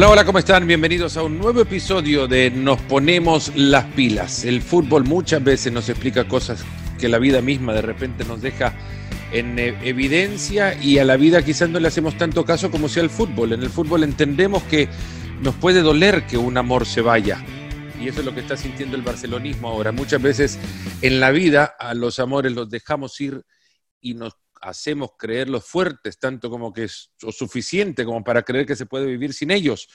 Hola, hola, ¿cómo están? Bienvenidos a un nuevo episodio de Nos ponemos las pilas. El fútbol muchas veces nos explica cosas que la vida misma de repente nos deja en eh, evidencia y a la vida quizás no le hacemos tanto caso como sea el fútbol. En el fútbol entendemos que nos puede doler que un amor se vaya. Y eso es lo que está sintiendo el barcelonismo ahora. Muchas veces en la vida a los amores los dejamos ir y nos hacemos creerlos fuertes, tanto como que es suficiente como para creer que se puede vivir sin ellos.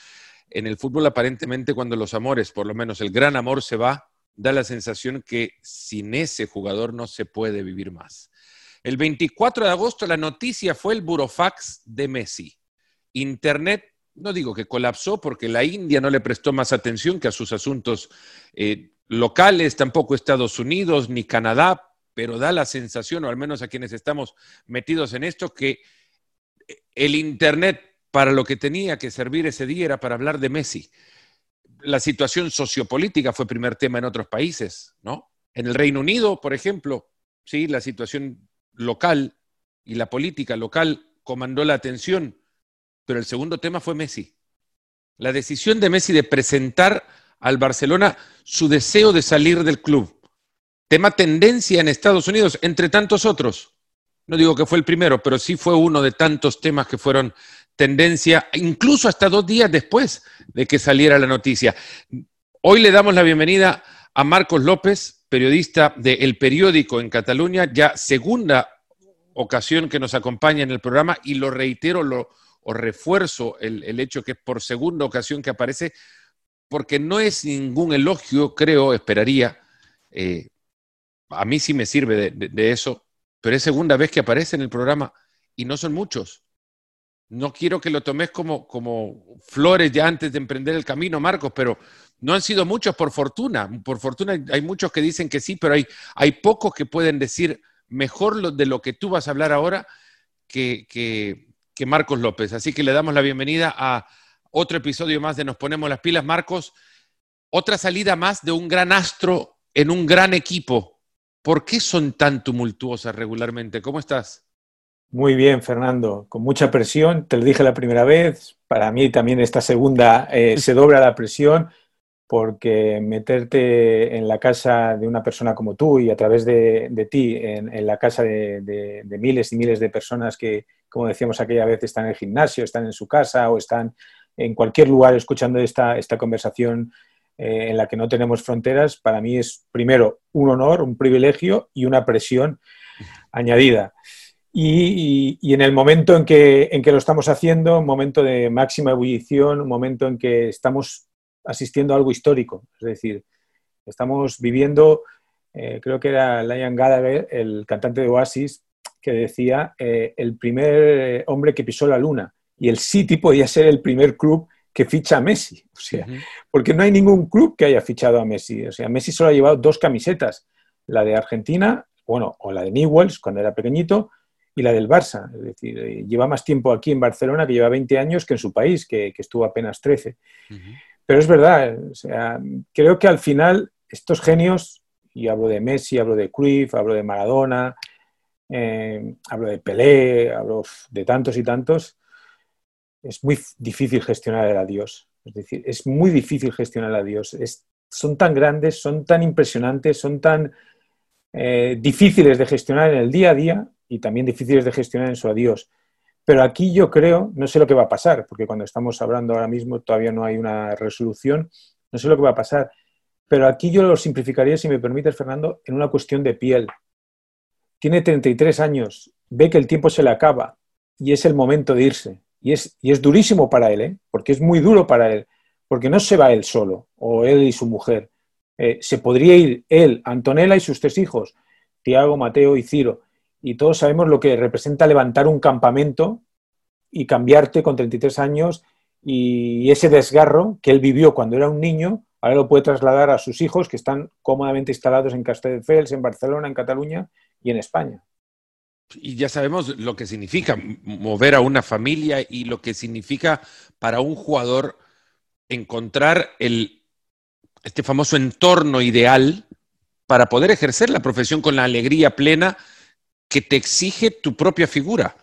En el fútbol aparentemente cuando los amores, por lo menos el gran amor se va, da la sensación que sin ese jugador no se puede vivir más. El 24 de agosto la noticia fue el burofax de Messi. Internet, no digo que colapsó porque la India no le prestó más atención que a sus asuntos eh, locales, tampoco Estados Unidos ni Canadá, pero da la sensación, o al menos a quienes estamos metidos en esto, que el Internet para lo que tenía que servir ese día era para hablar de Messi. La situación sociopolítica fue primer tema en otros países, ¿no? En el Reino Unido, por ejemplo, sí, la situación local y la política local comandó la atención, pero el segundo tema fue Messi. La decisión de Messi de presentar al Barcelona su deseo de salir del club. Tema tendencia en Estados Unidos, entre tantos otros. No digo que fue el primero, pero sí fue uno de tantos temas que fueron tendencia, incluso hasta dos días después de que saliera la noticia. Hoy le damos la bienvenida a Marcos López, periodista de El Periódico en Cataluña, ya segunda ocasión que nos acompaña en el programa y lo reitero lo, o refuerzo el, hecho que es por segunda ocasión que aparece, porque no es ningún elogio, creo, esperaría. Eh, a mí sí me sirve de, eso, pero es segunda vez que aparece en el programa y no son muchos. No quiero que lo tomes como, como flores ya antes de emprender el camino, Marcos, pero no han sido muchos por fortuna. Por fortuna hay muchos que dicen que sí, pero hay, hay pocos que pueden decir mejor lo, de lo que tú vas a hablar ahora que, que, que, Marcos López. Así que le damos la bienvenida a otro episodio más de Nos Ponemos las Pilas. Marcos, otra salida más de un gran astro en un gran equipo. ¿Por qué son tan tumultuosas regularmente? ¿Cómo estás? Muy bien, Fernando. Con mucha presión, te lo dije la primera vez. Para mí también esta segunda eh, se dobla la presión porque meterte en la casa de una persona como tú y a través de, ti en, la casa de, miles y miles de personas que, como decíamos aquella vez, están en el gimnasio, están en su casa o están en cualquier lugar escuchando esta, esta conversación eh, en la que no tenemos fronteras, para mí es primero un honor, un privilegio y una presión añadida. Y, en el momento en que, en que lo estamos haciendo, un momento de máxima ebullición, un momento en que estamos asistiendo a algo histórico. Es decir, estamos viviendo, eh, creo que era Liam Gallagher, el cantante de Oasis, que decía eh, el primer hombre que pisó la luna. Y el City podía ser el primer club que ficha a Messi. O sea, porque no hay ningún club que haya fichado a Messi. O sea, Messi solo ha llevado dos camisetas, la de Argentina, bueno, o la de Newells cuando era pequeñito, y la del Barça. Es decir, eh, lleva más tiempo aquí en Barcelona, que lleva 20 años, que en su país, que, estuvo apenas 13. Pero es verdad, o sea, creo que al final estos genios, y hablo de Messi, hablo de Cruyff, hablo de Maradona, eh, hablo de Pelé, hablo de tantos y tantos, es muy difícil gestionar el adiós. Es decir, es muy difícil gestionar el adiós. son tan grandes, son tan impresionantes, son tan eh, difíciles de gestionar en el día a día y también difíciles de gestionar en su adiós. Pero aquí yo creo, no sé lo que va a pasar, porque cuando estamos hablando ahora mismo todavía no hay una resolución, no sé lo que va a pasar. Pero aquí yo lo simplificaría, si me permites, Fernando, en una cuestión de piel. Tiene 33 años, ve que el tiempo se le acaba y es el momento de irse. Y es, durísimo para él, ¿eh? porque es muy duro para él, porque no se va él solo, o él y su mujer. Eh, se podría ir él, Antonella y sus tres hijos, Tiago, Mateo y Ciro y todos sabemos lo que representa levantar un campamento y cambiarte con 33 años y ese desgarro que él vivió cuando era un niño, ahora lo puede trasladar a sus hijos que están cómodamente instalados en Castelldefels, en Barcelona, en Cataluña y en España. Y ya sabemos lo que significa mover a una familia y lo que significa para un jugador encontrar el, este famoso entorno ideal para poder ejercer la profesión con la alegría plena que te exige tu propia figura.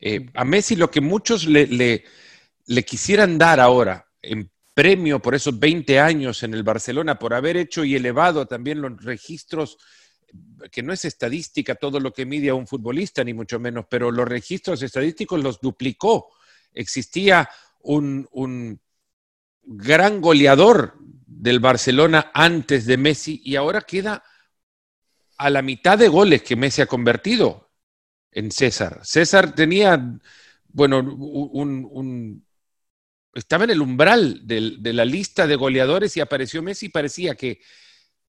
Eh, a Messi lo que muchos le, le, quisieran dar ahora, en premio por esos 20 años en el Barcelona, por haber hecho y elevado también los registros, que no es estadística todo lo que mide a un futbolista, ni mucho menos, pero los registros estadísticos los duplicó. Existía un, un gran goleador del Barcelona antes de Messi y ahora queda a la mitad de goles que Messi ha convertido en César. César tenía, bueno, un, estaba en el umbral de la lista de goleadores y apareció Messi y parecía que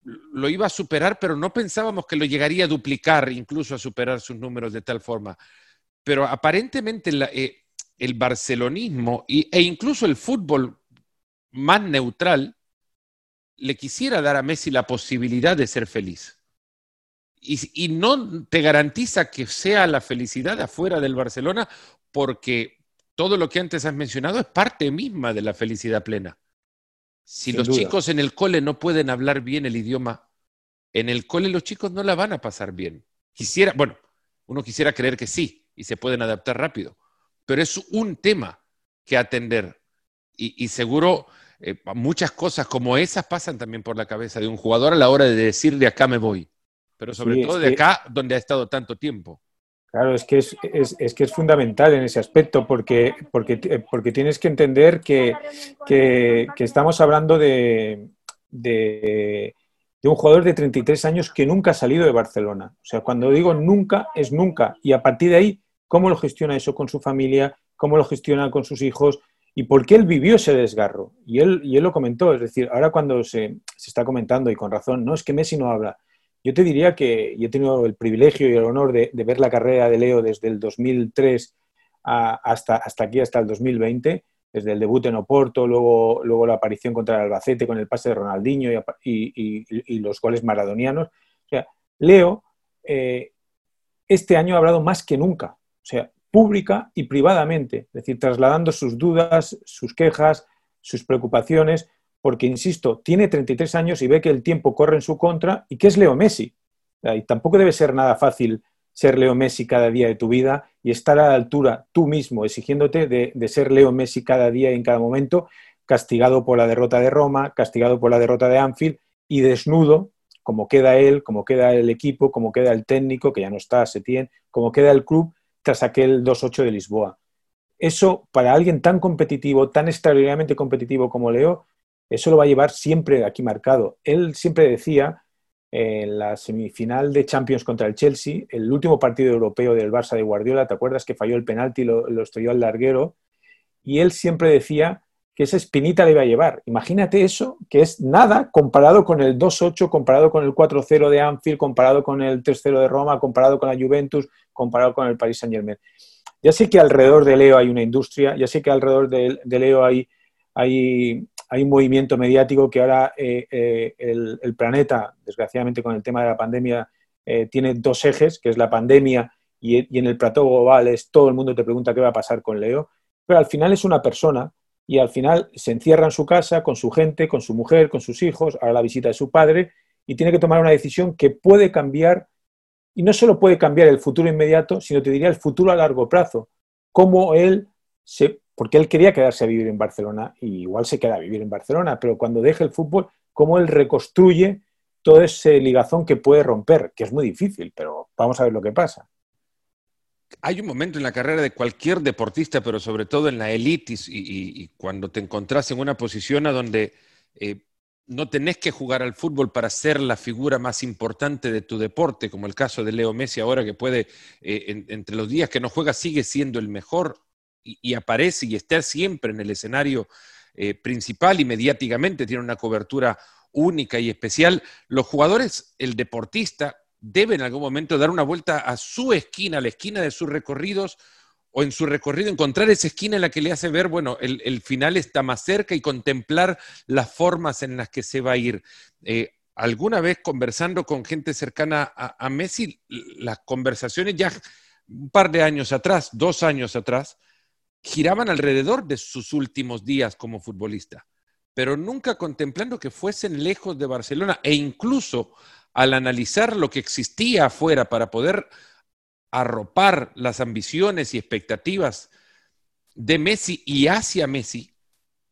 lo iba a superar, pero no pensábamos que lo llegaría a duplicar, incluso a superar sus números de tal forma. Pero aparentemente eh, el barcelonismo e incluso el fútbol más neutral le quisiera dar a Messi la posibilidad de ser feliz. Y, y, no te garantiza que sea la felicidad afuera del Barcelona porque todo lo que antes has mencionado es parte misma de la felicidad plena. Si los chicos en el cole no pueden hablar bien el idioma, en el cole los chicos no la van a pasar bien. Quisiera, bueno, uno quisiera creer que sí y se pueden adaptar rápido, pero es un tema que atender y, seguro eh, muchas cosas como esas pasan también por la cabeza de un jugador a la hora de decir de acá me voy, pero sobre todo de acá donde ha estado tanto tiempo. Claro, es que es, es, que es fundamental en ese aspecto, porque, porque, porque tienes que entender que, que, estamos hablando de, de, un jugador de 33 años que nunca ha salido de Barcelona. O sea, cuando digo nunca, es nunca. Y a partir de ahí, ¿cómo lo gestiona eso con su familia? ¿Cómo lo gestiona con sus hijos? ¿Y por qué él vivió ese desgarro? Y él, y él lo comentó, es decir, ahora cuando se, se está comentando, y con razón, no es que Messi no habla, yo te diría que yo he tenido el privilegio y el honor de, ver la carrera de Leo desde el 2003 hasta, hasta aquí, hasta el 2020, desde el debut en Oporto, luego, luego la aparición contra el Albacete con el pase de Ronaldinho y, los goles maradonianos. O sea, Leo eh, este año ha hablado más que nunca, o sea, pública y privadamente, es decir, trasladando sus dudas, sus quejas, sus preocupaciones, porque, insisto, tiene 33 años y ve que el tiempo corre en su contra y que es Leo Messi. Y tampoco debe ser nada fácil ser Leo Messi cada día de tu vida y estar a la altura tú mismo, exigiéndote de, ser Leo Messi cada día y en cada momento, castigado por la derrota de Roma, castigado por la derrota de Anfield y desnudo, como queda él, como queda el equipo, como queda el técnico, que ya no está, se tiene, como queda el club tras aquel 2-8 de Lisboa. Eso, para alguien tan competitivo, tan extraordinariamente competitivo como Leo, eso lo va a llevar siempre aquí marcado. Él siempre decía en la semifinal de Champions contra el Chelsea, el último partido europeo del Barça de Guardiola, ¿te acuerdas que falló el penalti y lo, estrelló al larguero? Y él siempre decía que esa espinita le iba a llevar. Imagínate eso, que es nada comparado con el 2-8, comparado con el 4-0 de Anfield, comparado con el 3-0 de Roma, comparado con la Juventus, comparado con el Paris Saint-Germain. Ya sé que alrededor de Leo hay una industria, ya sé que alrededor de, de Leo hay, hay hay un movimiento mediático que ahora eh, eh, el, planeta, desgraciadamente con el tema de la pandemia, eh, tiene dos ejes, que es la pandemia y, en el plató global es todo el mundo te pregunta qué va a pasar con Leo, pero al final es una persona y al final se encierra en su casa con su gente, con su mujer, con sus hijos, a la visita de su padre y tiene que tomar una decisión que puede cambiar y no solo puede cambiar el futuro inmediato, sino te diría el futuro a largo plazo, cómo él se porque él quería quedarse a vivir en Barcelona y igual se queda a vivir en Barcelona, pero cuando deje el fútbol, cómo él reconstruye todo ese ligazón que puede romper, que es muy difícil, pero vamos a ver lo que pasa. Hay un momento en la carrera de cualquier deportista, pero sobre todo en la élite y, cuando te encontrás en una posición a donde eh, no tenés que jugar al fútbol para ser la figura más importante de tu deporte, como el caso de Leo Messi ahora, que puede, eh, entre los días que no juega, sigue siendo el mejor y, aparece y está siempre en el escenario eh, principal y mediáticamente tiene una cobertura única y especial, los jugadores, el deportista, debe en algún momento dar una vuelta a su esquina, a la esquina de sus recorridos, o en su recorrido encontrar esa esquina en la que le hace ver, bueno, el, final está más cerca y contemplar las formas en las que se va a ir. Eh, alguna vez conversando con gente cercana a, a Messi, las conversaciones ya un par de años atrás, dos años atrás, giraban alrededor de sus últimos días como futbolista, pero nunca contemplando que fuesen lejos de Barcelona e incluso al analizar lo que existía afuera para poder arropar las ambiciones y expectativas de Messi y hacia Messi,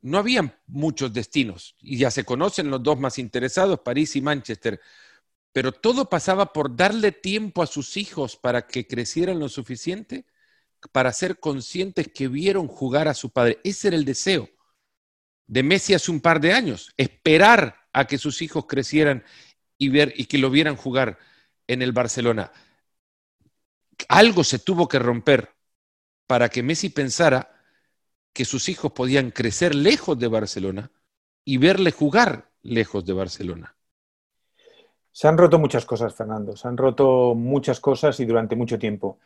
no había muchos destinos. Y ya se conocen los dos más interesados, París y Manchester, pero todo pasaba por darle tiempo a sus hijos para que crecieran lo suficiente para ser conscientes que vieron jugar a su padre. Ese era el deseo de Messi hace un par de años, esperar a que sus hijos crecieran y ver y que lo vieran jugar en el Barcelona. Algo se tuvo que romper para que Messi pensara que sus hijos podían crecer lejos de Barcelona y verle jugar lejos de Barcelona. Se han roto muchas cosas, Fernando, se han roto muchas cosas y durante mucho tiempo.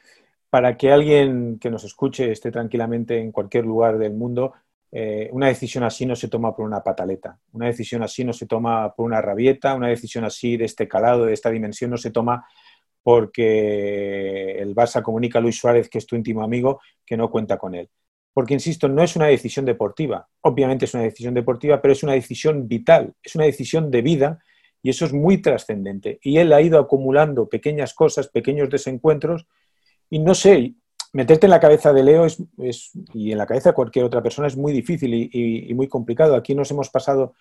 Para que alguien que nos escuche esté tranquilamente en cualquier lugar del mundo, eh, una decisión así no se toma por una pataleta, una decisión así no se toma por una rabieta, una decisión así de este calado, de esta dimensión, no se toma porque el Barça comunica a Luis Suárez, que es tu íntimo amigo, que no cuenta con él porque, insisto, no es una decisión deportiva. Obviamente es una decisión deportiva, pero es una decisión vital, es una decisión de vida y eso es muy trascendente. Y él ha ido acumulando pequeñas cosas, pequeños desencuentros y no sé, meterte en la cabeza de Leo es, y en la cabeza de cualquier otra persona es muy difícil y, muy complicado. Aquí nos hemos pasado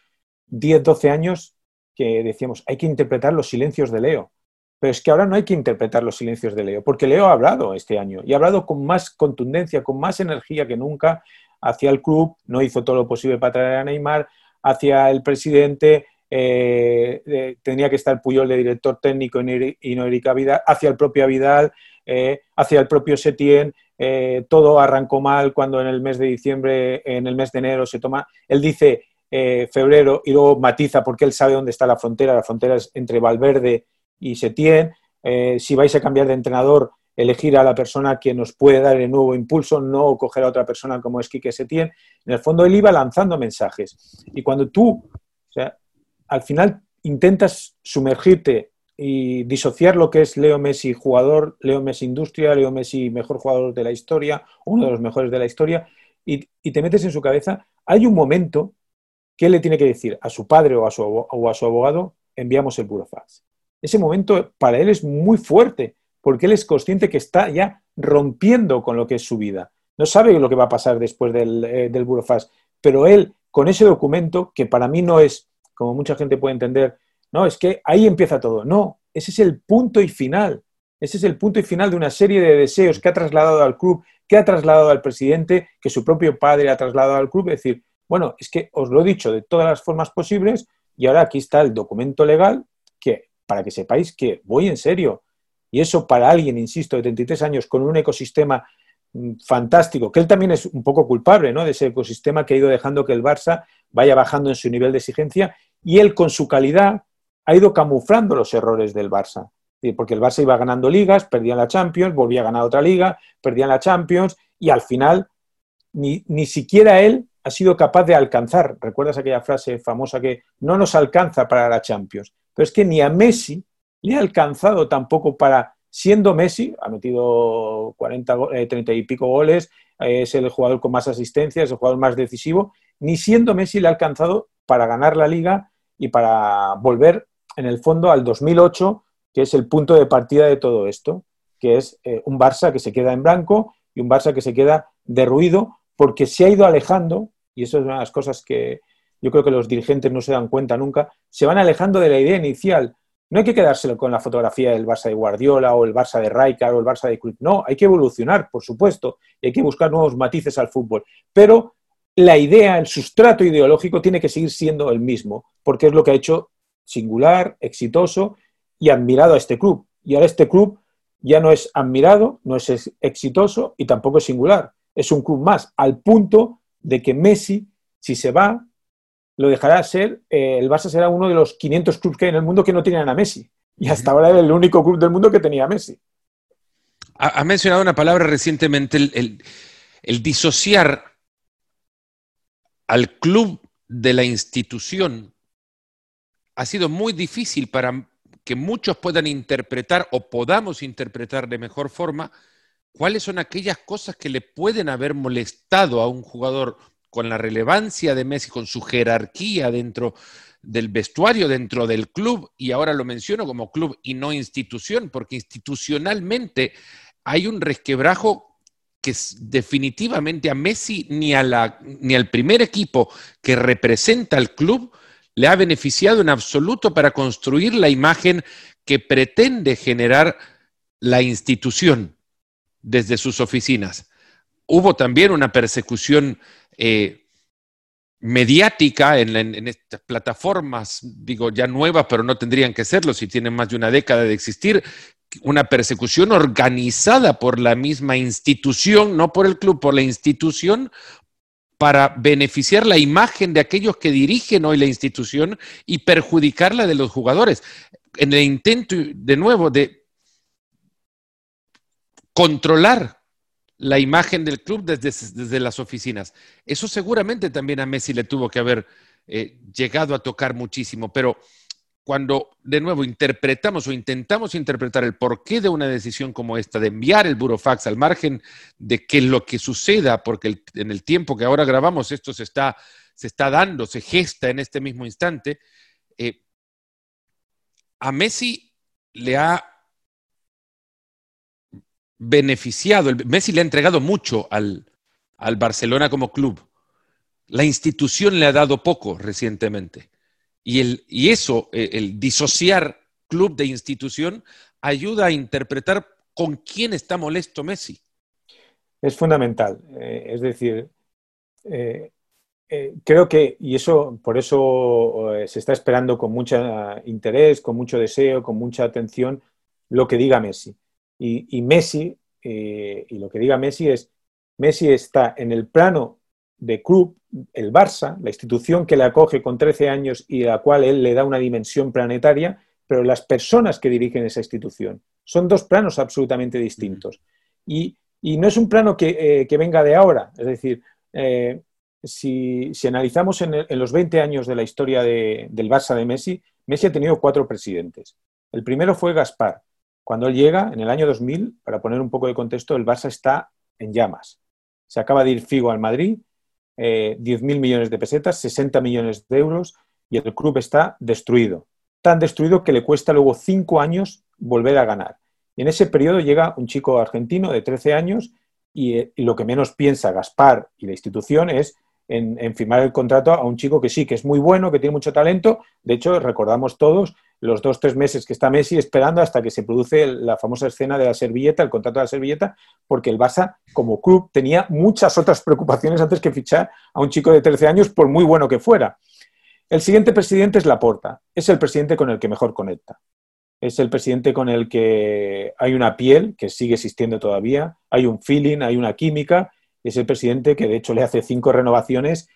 10, 12 años que decíamos, hay que interpretar los silencios de Leo. Pero es que ahora no hay que interpretar los silencios de Leo, porque Leo ha hablado este año y ha hablado con más contundencia, con más energía que nunca hacia el club, no hizo todo lo posible para traer a Neymar, hacia el presidente, eh, tenía que estar Puyol de director técnico y no Erika Vidal, hacia el propio Vidal, eh, hacia el propio Setién, eh, todo arrancó mal cuando en el mes de diciembre, en el mes de enero se toma, él dice febrero y luego matiza porque él sabe dónde está la frontera, la frontera es entre Valverde y se tiene. Eh, si vais a cambiar de entrenador, elegir a la persona que nos puede dar el nuevo impulso, no coger a otra persona como es Quique Setién. En el fondo, él iba lanzando mensajes. Y cuando tú, al final intentas sumergirte y disociar lo que es Leo Messi jugador, Leo Messi industria, Leo Messi mejor jugador de la historia, uno de los mejores de la historia, y, te metes en su cabeza, hay un momento que él le tiene que decir a su padre o a su, o a su abogado, enviamos el burofax ese momento para él es muy fuerte, porque él es consciente que está ya rompiendo con lo que es su vida. No sabe lo que va a pasar después del, eh, del pero él, con ese documento, que para mí no es, como mucha gente puede entender, no, es que ahí empieza todo. No, ese es el punto y final. Ese es el punto y final de una serie de deseos que ha trasladado al club, que ha trasladado al presidente, que su propio padre ha trasladado al club. Es decir, bueno, es que os lo he dicho de todas las formas posibles y ahora aquí está el documento legal que para que sepáis que voy en serio. Y eso para alguien, insisto, de 33 años con un ecosistema mm, fantástico, que él también es un poco culpable ¿no? de ese ecosistema que ha ido dejando que el Barça vaya bajando en su nivel de exigencia y él con su calidad ha ido camuflando los errores del Barça. Porque el Barça iba ganando ligas, perdía la Champions, volvía a ganar otra liga, perdía la Champions y al final ni, ni siquiera él ha sido capaz de alcanzar. ¿Recuerdas aquella frase famosa que no nos alcanza para la Champions? Pero es que ni a Messi le ha alcanzado tampoco para, siendo Messi, ha metido 40, 30 eh, y pico goles, es el jugador con más asistencias, es el jugador más decisivo, ni siendo Messi le ha alcanzado para ganar la liga y para volver en el fondo al 2008, que es el punto de partida de todo esto, que es eh, un Barça que se queda en blanco y un Barça que se queda derruido porque se ha ido alejando, y eso es una de las cosas que, yo creo que los dirigentes no se dan cuenta nunca, se van alejando de la idea inicial. No hay que quedárselo con la fotografía del Barça de Guardiola o el Barça de Rijkaard o el Barça de Cruyff. No, hay que evolucionar, por supuesto, y hay que buscar nuevos matices al fútbol. Pero la idea, el sustrato ideológico tiene que seguir siendo el mismo, porque es lo que ha hecho singular, exitoso y admirado a este club. Y ahora este club ya no es admirado, no es exitoso y tampoco es singular. Es un club más, al punto de que Messi, si se va, lo dejará ser, eh, el Barça será uno de los 500 clubes que hay en el mundo que no tienen a Messi. Y hasta ahora era el único club del mundo que tenía a Messi. Ha, mencionado una palabra recientemente, el, el disociar al club de la institución ha sido muy difícil para que muchos puedan interpretar o podamos interpretar de mejor forma cuáles son aquellas cosas que le pueden haber molestado a un jugador con la relevancia de Messi, con su jerarquía dentro del vestuario, dentro del club, y ahora lo menciono como club y no institución, porque institucionalmente hay un resquebrajo que definitivamente a Messi ni, a la, ni al primer equipo que representa al club le ha beneficiado en absoluto para construir la imagen que pretende generar la institución desde sus oficinas. Hubo también una persecución eh, mediática en, estas plataformas, digo ya nuevas, pero no tendrían que serlo si tienen más de una década de existir, una persecución organizada por la misma institución, no por el club, por la institución, para beneficiar la imagen de aquellos que dirigen hoy la institución y perjudicar la de los jugadores. En el intento, de nuevo, de controlar la imagen del club desde, las oficinas. Eso seguramente también a Messi le tuvo que haber eh, llegado a tocar muchísimo, pero cuando de nuevo interpretamos o intentamos interpretar el porqué de una decisión como esta, de enviar el burofax al margen de que lo que suceda, porque en el tiempo que ahora grabamos esto se está, se está dando, se gesta en este mismo instante, eh, a Messi le ha beneficiado, Messi le ha entregado mucho al, al Barcelona como club. La institución le ha dado poco recientemente. Y, el, y eso, eh, el disociar club de institución, ayuda a interpretar con quién está molesto Messi. Es fundamental. Eh, es decir, eh, creo que, y eso, por eso se está esperando con mucho interés, con mucho deseo, con mucha atención, lo que diga Messi. Y, y Messi, y lo que diga Messi es, Messi está en el plano de club, el Barça, la institución que le acoge con 13 años y a la cual él le da una dimensión planetaria, pero las personas que dirigen esa institución. Son dos planos absolutamente distintos. Y, no es un plano que, eh, venga de ahora. Es decir, eh, si, analizamos en, los 20 años de la historia del Barça de Messi, Messi ha tenido cuatro presidentes. El primero fue Gaspar. Cuando él llega, en el año 2000, para poner un poco de contexto, el Barça está en llamas. Se acaba de ir Figo al Madrid, eh, 10.000 millones de pesetas, 60 millones de euros y el club está destruido. Tan destruido que le cuesta luego cinco años volver a ganar. Y en ese periodo llega un chico argentino de 13 años y, eh, lo que menos piensa Gaspar y la institución es en, firmar el contrato a un chico que sí, que es muy bueno, que tiene mucho talento. De hecho, recordamos todos los dos, tres meses que está Messi esperando hasta que se produce la famosa escena de la servilleta, el contrato de la servilleta, porque el Barça, como club, tenía muchas otras preocupaciones antes que fichar a un chico de 13 años, por muy bueno que fuera. El siguiente presidente es Laporta. Es el presidente con el que mejor conecta. Es el presidente con el que hay una piel que sigue existiendo todavía, hay un feeling, hay una química. Es el presidente que, de hecho, le hace cinco renovaciones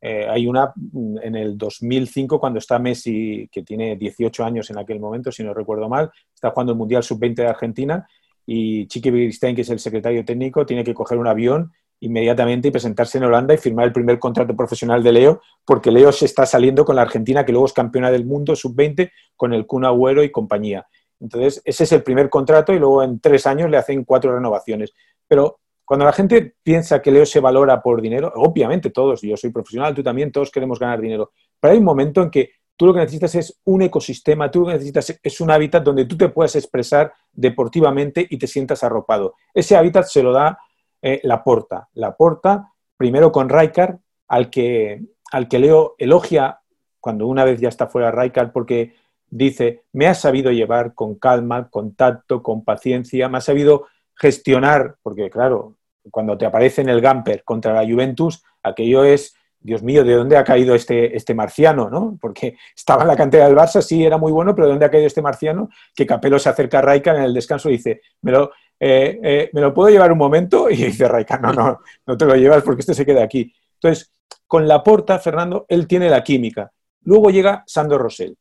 eh, hay una mm, en el 2005 cuando está Messi, que tiene 18 años en aquel momento, si no recuerdo mal, está jugando el Mundial Sub-20 de Argentina y Chiqui Beristain, que es el secretario técnico, tiene que coger un avión inmediatamente y presentarse en Holanda y firmar el primer contrato profesional de Leo, porque Leo se está saliendo con la Argentina, que luego es campeona del mundo sub-20, con el Kun Agüero y compañía. Entonces, ese es el primer contrato y luego en tres años le hacen cuatro renovaciones. Pero cuando la gente piensa que Leo se valora por dinero, obviamente todos, yo soy profesional, tú también, todos queremos ganar dinero, pero hay un momento en que tú lo que necesitas es un ecosistema, tú lo que necesitas es un hábitat donde tú te puedas expresar deportivamente y te sientas arropado. Ese hábitat se lo da eh, la porta. La porta, primero con Raikar, al que, al que Leo elogia cuando una vez ya está fuera Raikar, porque dice, me ha sabido llevar con calma, con tacto, con paciencia, me ha sabido gestionar, porque claro, cuando te aparece en el Gamper contra la Juventus, aquello es, Dios mío, ¿de dónde ha caído este, este marciano? ¿no? Porque estaba en la cantera del Barça, sí, era muy bueno, pero ¿de dónde ha caído este marciano? Que Capello se acerca a Raika en el descanso y dice, ¿me lo, eh, eh, ¿me lo puedo llevar un momento? Y dice Raika, no, no, no te lo llevas porque este se queda aquí. Entonces, con la porta, Fernando, él tiene la química. Luego llega Sandro Rosell.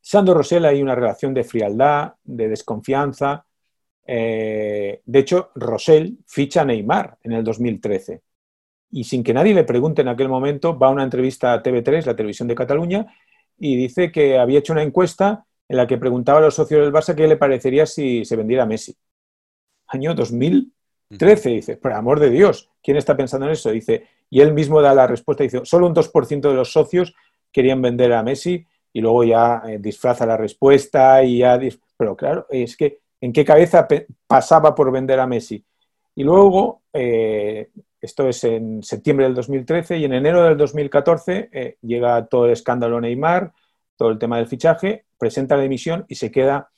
Sandro Rosell hay una relación de frialdad, de desconfianza, eh, de hecho, Rosell ficha a Neymar en el 2013 y sin que nadie le pregunte en aquel momento, va a una entrevista a TV3, la televisión de Cataluña, y dice que había hecho una encuesta en la que preguntaba a los socios del Barça qué le parecería si se vendiera Messi. Año 2013, dice, por amor de Dios, ¿quién está pensando en eso? Dice, y él mismo da la respuesta, dice, solo un 2% de los socios querían vender a Messi y luego ya eh, disfraza la respuesta y ya... Pero claro, es que en qué cabeza pasaba por vender a Messi. Y luego, eh, esto es en septiembre del 2013 y en enero del 2014 eh, llega todo el escándalo Neymar, todo el tema del fichaje, presenta la dimisión y se queda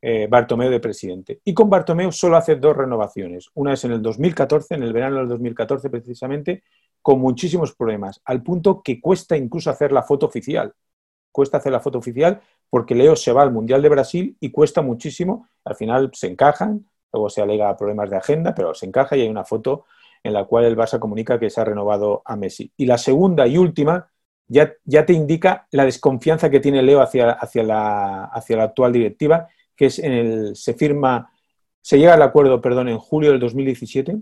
eh, Bartomeu de presidente. Y con Bartomeu solo hace dos renovaciones. Una es en el 2014, en el verano del 2014 precisamente, con muchísimos problemas, al punto que cuesta incluso hacer la foto oficial. Cuesta hacer la foto oficial porque Leo se va al Mundial de Brasil y cuesta muchísimo. Al final se encajan, luego se alega problemas de agenda, pero se encaja y hay una foto en la cual el Barça comunica que se ha renovado a Messi. Y la segunda y última ya, ya te indica la desconfianza que tiene Leo hacia, hacia, la, hacia la actual directiva, que es en el, se firma, se llega al acuerdo, perdón, en julio del 2017,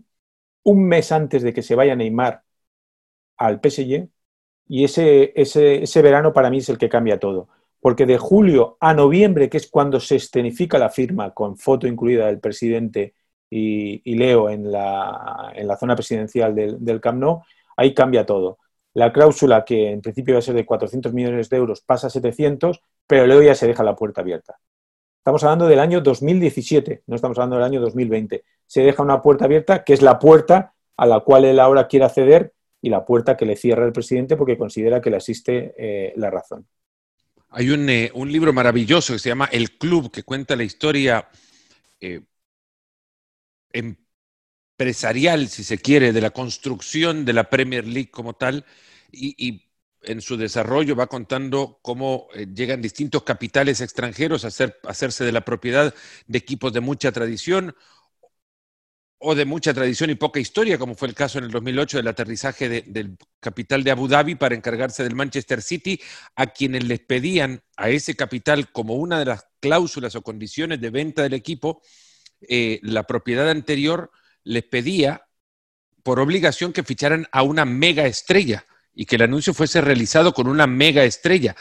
un mes antes de que se vaya Neymar al PSG, y ese, ese, ese verano para mí es el que cambia todo. Porque de julio a noviembre, que es cuando se escenifica la firma, con foto incluida del presidente y, Leo en la, en la, zona presidencial del, del Camp Nou, ahí cambia todo. La cláusula, que en principio iba a ser de 400 millones de euros, pasa a 700, pero Leo ya se deja la puerta abierta. Estamos hablando del año 2017, no estamos hablando del año 2020. Se deja una puerta abierta, que es la puerta a la cual él ahora quiere acceder y la puerta que le cierra el presidente porque considera que le asiste eh, la razón. Hay un, eh, un, libro maravilloso que se llama El Club, que cuenta la historia eh, empresarial, si se quiere, de la construcción de la Premier League como tal, y, en su desarrollo va contando cómo llegan distintos capitales extranjeros a, hacer, hacerse de la propiedad de equipos de mucha tradición o de mucha tradición y poca historia, como fue el caso en el 2008 del aterrizaje del capital de Abu Dhabi para encargarse del Manchester City, a quienes les pedían a ese capital como una de las cláusulas o condiciones de venta del equipo, eh, la propiedad anterior les pedía por obligación que ficharan a una mega estrella y que el anuncio fuese realizado con una mega estrella.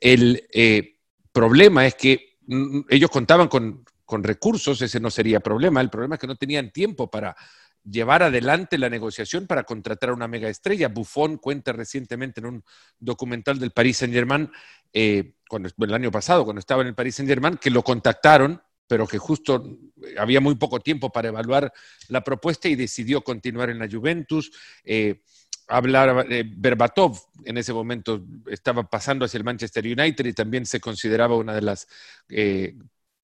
El eh, problema es que mm, ellos contaban con, con recursos, ese no sería problema. El problema es que no tenían tiempo para llevar adelante la negociación para contratar a una mega estrella. Buffon cuenta recientemente en un documental del Paris Saint Germain, eh, el año pasado, cuando estaba en el Paris Saint Germain, que lo contactaron pero que justo había muy poco tiempo para evaluar la propuesta y decidió continuar en la Juventus. Eh, hablar, eh, Berbatov en ese momento estaba pasando hacia el Manchester United y también se consideraba una de las eh,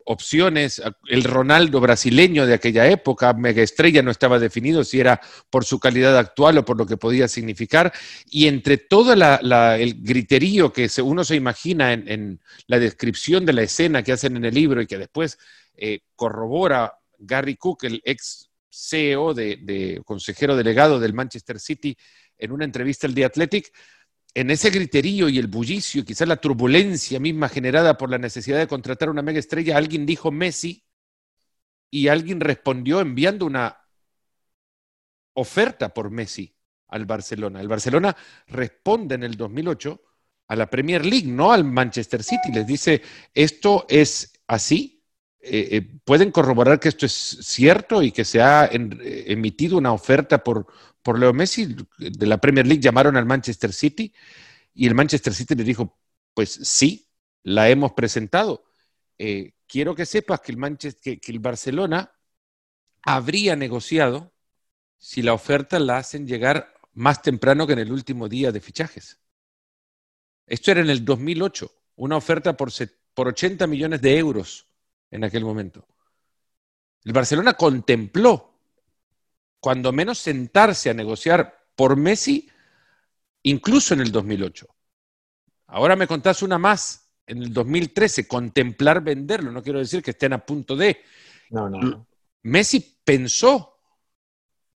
opciones. El Ronaldo brasileño de aquella época, mega estrella, no estaba definido si era por su calidad actual o por lo que podía significar. Y entre todo el griterío que uno se imagina en, la descripción de la escena que hacen en el libro y que después eh, corrobora Gary Cook, el ex CEO de, consejero delegado del Manchester City, en una entrevista al The Athletic, en ese griterío y el bullicio, quizás la turbulencia misma generada por la necesidad de contratar una mega estrella, alguien dijo Messi y alguien respondió enviando una oferta por Messi al Barcelona. El Barcelona responde en el 2008 a la Premier League, no al Manchester City. Les dice, esto es así. Eh, eh, pueden corroborar que esto es cierto y que se ha eh, emitido una oferta por, por Leo Messi, de la Premier League llamaron al Manchester City y el Manchester City le dijo, pues sí, la hemos presentado. Eh, quiero que sepas que el, Manchester, que, el Barcelona habría negociado si la oferta la hacen llegar más temprano que en el último día de fichajes. Esto era en el 2008, una oferta por, por 80 millones de euros en aquel momento. El Barcelona contempló cuando menos sentarse a negociar por Messi, incluso en el 2008. Ahora me contás una más, en el 2013, contemplar venderlo, no quiero decir que estén a punto de. No, no. Messi pensó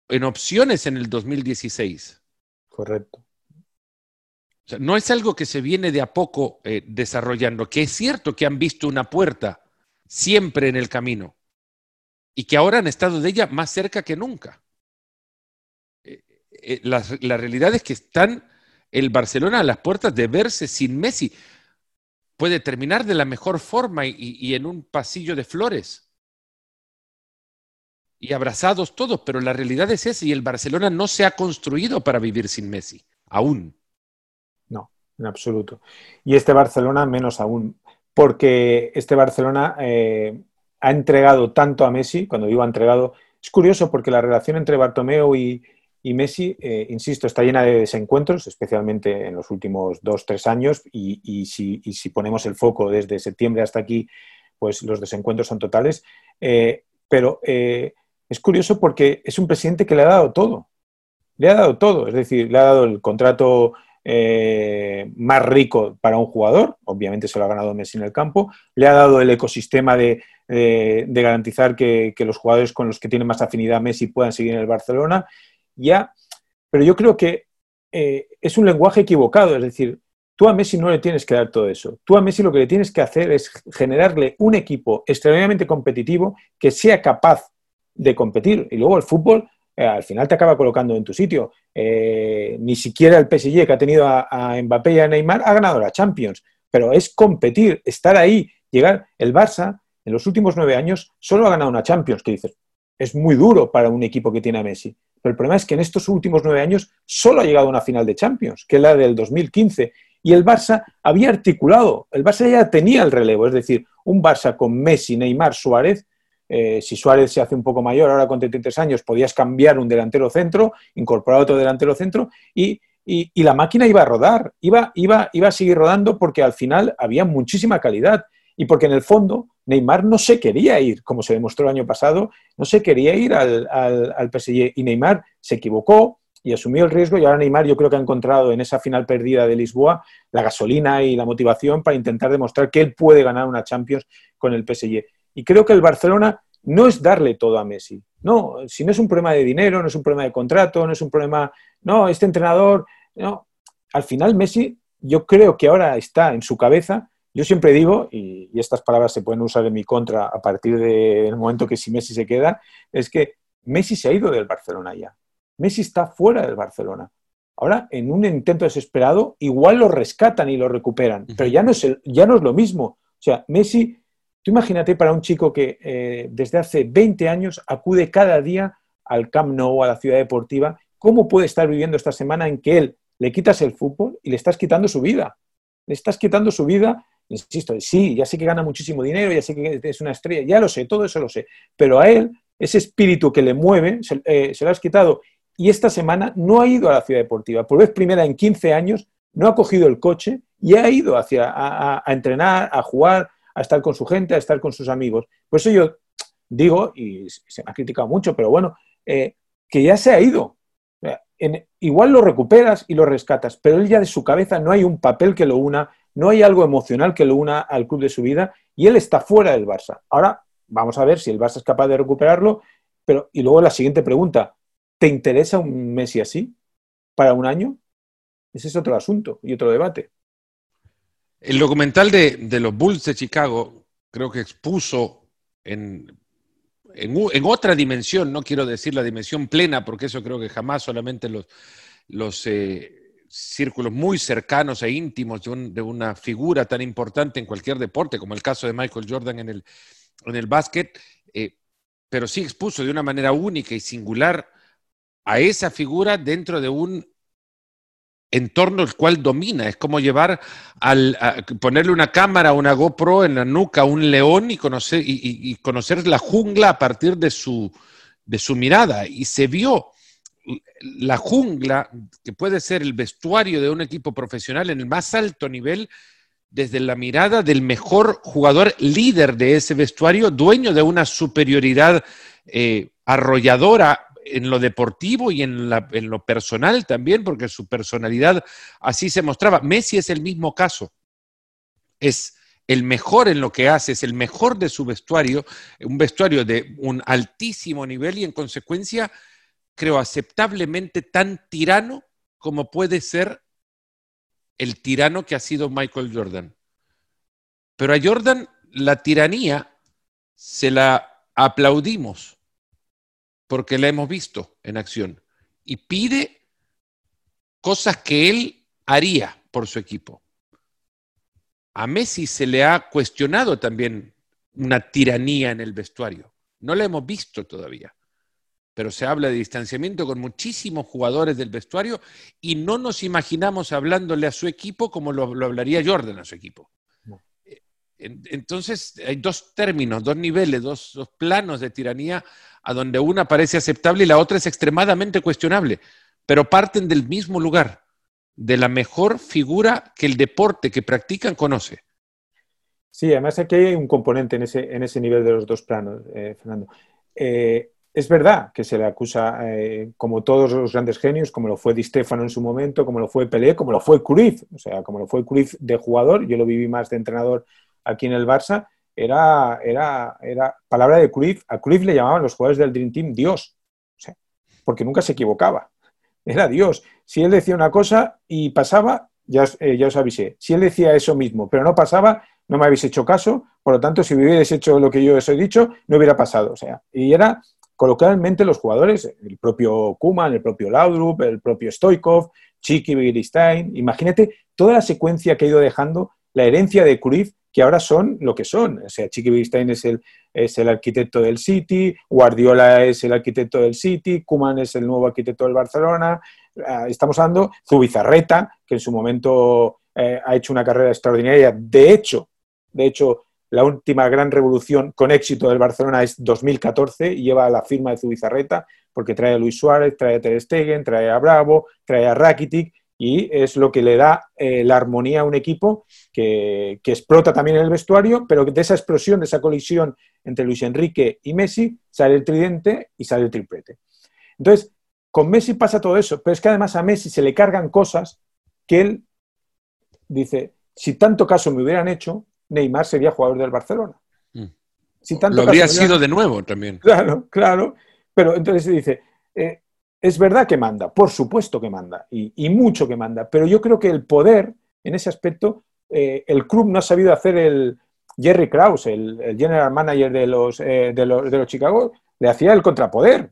en opciones en el 2016. Correcto. O sea, no es algo que se viene de a poco eh, desarrollando, que es cierto que han visto una puerta siempre en el camino y que ahora han estado de ella más cerca que nunca. Eh, la, realidad es que están el Barcelona a las puertas de verse sin Messi. Puede terminar de la mejor forma y, en un pasillo de flores. Y abrazados todos, pero la realidad es esa y el Barcelona no se ha construido para vivir sin Messi, aún. No, en absoluto. Y este Barcelona menos aún, porque este Barcelona eh, ha entregado tanto a Messi, cuando digo ha entregado, Es curioso porque la relación entre Bartomeu y, Messi, eh, insisto, está llena de desencuentros, especialmente en los últimos dos, tres años, y, si, ponemos el foco desde septiembre hasta aquí, pues los desencuentros son totales. Eh, pero eh, es curioso porque es un presidente que le ha dado todo. Le ha dado todo, es decir, le ha dado el contrato más rico para un jugador, obviamente se lo ha ganado Messi en el campo, le ha dado el ecosistema de, garantizar que, los jugadores con los que tiene más afinidad Messi puedan seguir en el Barcelona, ya, pero yo creo que eh, es un lenguaje equivocado, es decir, tú a Messi no le tienes que dar todo eso, tú a Messi lo que le tienes que hacer es generarle un equipo extremadamente competitivo que sea capaz de competir y luego el fútbol eh, al final te acaba colocando en tu sitio. Eh, ni siquiera el PSG que ha tenido a, Mbappé y a Neymar ha ganado la Champions, pero es competir, estar ahí, llegar. El Barça en los últimos nueve años solo ha ganado una Champions, que dices, es muy duro para un equipo que tiene a Messi. Pero el problema es que en estos últimos nueve años solo ha llegado una final de Champions, que es la del 2015. Y el Barça había articulado, el Barça ya tenía el relevo, es decir, un Barça con Messi, Neymar, Suárez, eh, si Suárez se hace un poco mayor, ahora con 33 años, podías cambiar un delantero centro, incorporar otro delantero centro y, la máquina iba a rodar, iba, iba, iba a seguir rodando porque al final había muchísima calidad y porque en el fondo Neymar no se quería ir, como se demostró el año pasado, no se quería ir al, al, al PSG y Neymar se equivocó y asumió el riesgo y ahora Neymar yo creo que ha encontrado en esa final perdida de Lisboa la gasolina y la motivación para intentar demostrar que él puede ganar una Champions con el PSG. Y creo que el Barcelona no es darle todo a Messi. No, si no es un problema de dinero, no es un problema de contrato, no es un problema, no, este entrenador, no. Al final Messi, yo creo que ahora está en su cabeza. Yo siempre digo, y, estas palabras se pueden usar en mi contra a partir del momento que si Messi se queda, es que Messi se ha ido del Barcelona ya. Messi está fuera del Barcelona. Ahora, en un intento desesperado, igual lo rescatan y lo recuperan, pero ya no es, ya no es lo mismo. O sea, Messi imagínate para un chico que eh, desde hace 20 años acude cada día al Camp Nou, a la ciudad deportiva, ¿cómo puede estar viviendo esta semana en que él le quitas el fútbol y le estás quitando su vida? Le estás quitando su vida, insisto, sí, ya sé que gana muchísimo dinero, ya sé que es una estrella, ya lo sé, todo eso lo sé, pero a él, ese espíritu que le mueve, se, eh, lo has quitado. Y esta semana no ha ido a la ciudad deportiva. Por vez primera en 15 años, no ha cogido el coche y ha ido hacia, a entrenar, a jugar, a estar con su gente, a estar con sus amigos. Por eso yo digo, y se me ha criticado mucho, pero bueno, eh, que ya se ha ido. igual lo recuperas y lo rescatas, pero él ya de su cabeza no hay un papel que lo una, no hay algo emocional que lo una al club de su vida y él está fuera del Barça. Ahora vamos a ver si el Barça es capaz de recuperarlo, pero y luego la siguiente pregunta, ¿te interesa un Messi así para un año? Ese es otro asunto y otro debate. El documental de, los Bulls de Chicago creo que expuso en, en, otra dimensión, no quiero decir la dimensión plena, porque eso creo que jamás solamente los, los eh, círculos muy cercanos e íntimos de, una figura tan importante en cualquier deporte, como el caso de Michael Jordan en el, en el básquet, eh, pero sí expuso de una manera única y singular a esa figura dentro de un entorno el cual domina. Es como llevar al ponerle una cámara, una GoPro en la nuca a un león y conocer, y, conocer la jungla a partir de su, de su mirada. Y se vio la jungla, que puede ser el vestuario de un equipo profesional en el más alto nivel, desde la mirada del mejor jugador líder de ese vestuario, dueño de una superioridad eh, arrolladora en lo deportivo y en, lo personal también, porque su personalidad así se mostraba. Messi es el mismo caso. Es el mejor en lo que hace, es el mejor de su vestuario, un vestuario de un altísimo nivel y en consecuencia, creo, aceptablemente tan tirano como puede ser el tirano que ha sido Michael Jordan. Pero a Jordan la tiranía se la aplaudimos porque la hemos visto en acción y pide cosas que él haría por su equipo. A Messi se le ha cuestionado también una tiranía en el vestuario. No la hemos visto todavía, pero se habla de distanciamiento con muchísimos jugadores del vestuario y no nos imaginamos hablándole a su equipo como lo, hablaría Jordan a su equipo. Entonces, hay dos términos, dos niveles, dos, dos, planos de tiranía a donde una parece aceptable y la otra es extremadamente cuestionable, pero parten del mismo lugar, de la mejor figura que el deporte que practican conoce. Sí, además aquí hay un componente en ese, en ese nivel de los dos planos, eh, Fernando. Eh, es verdad que se le acusa, eh, como todos los grandes genios, como lo fue Di Stefano en su momento, como lo fue Pelé, como lo fue Cruyff, o sea, como lo fue Cruyff de jugador, yo lo viví más de entrenador aquí en el Barça, era, era, era palabra de Cruyff, a Cruyff le llamaban los jugadores del Dream Team Dios, o sea, porque nunca se equivocaba, era Dios. Si él decía una cosa y pasaba, ya, eh, ya os avisé. Si él decía eso mismo, pero no pasaba, no me habéis hecho caso, por lo tanto, si hubierais hecho lo que yo os he dicho, no hubiera pasado. O sea, y era coloquialmente los jugadores, el propio Kuman, el propio Laudrup, el propio Stoikov, Chiqui Begiristain, imagínate toda la secuencia que ha ido dejando la herencia de Cruyff, que ahora son lo que son. O sea, Chiqui Begiristain es el, es el arquitecto del City, Guardiola es el arquitecto del City, Kuman es el nuevo arquitecto del Barcelona, ah, estamos hablando Zubizarreta, que en su momento eh, ha hecho una carrera extraordinaria. De hecho, de hecho, la última gran revolución con éxito del Barcelona es 2014 y lleva la firma de Zubizarreta porque trae a Luis Suárez, trae a Ter Stegen, trae a Bravo, trae a Rakitic y es lo que le da eh, la armonía a un equipo que, explota también en el vestuario, pero de esa explosión, de esa colisión entre Luis Enrique y Messi, sale el tridente y sale el triplete. Entonces, con Messi pasa todo eso, pero es que además a Messi se le cargan cosas que él dice, si tanto caso me hubieran hecho, Neymar sería jugador del Barcelona. Mm. Tanto Lo habría sido de nuevo también. Claro, claro. Pero entonces se dice, eh, es verdad que manda, por supuesto que manda, y, mucho que manda, pero yo creo que el poder, en ese aspecto, eh, el club no ha sabido hacer el Jerry Krause, el, general manager de los, eh, de los, de los Chicago, le hacía el contrapoder.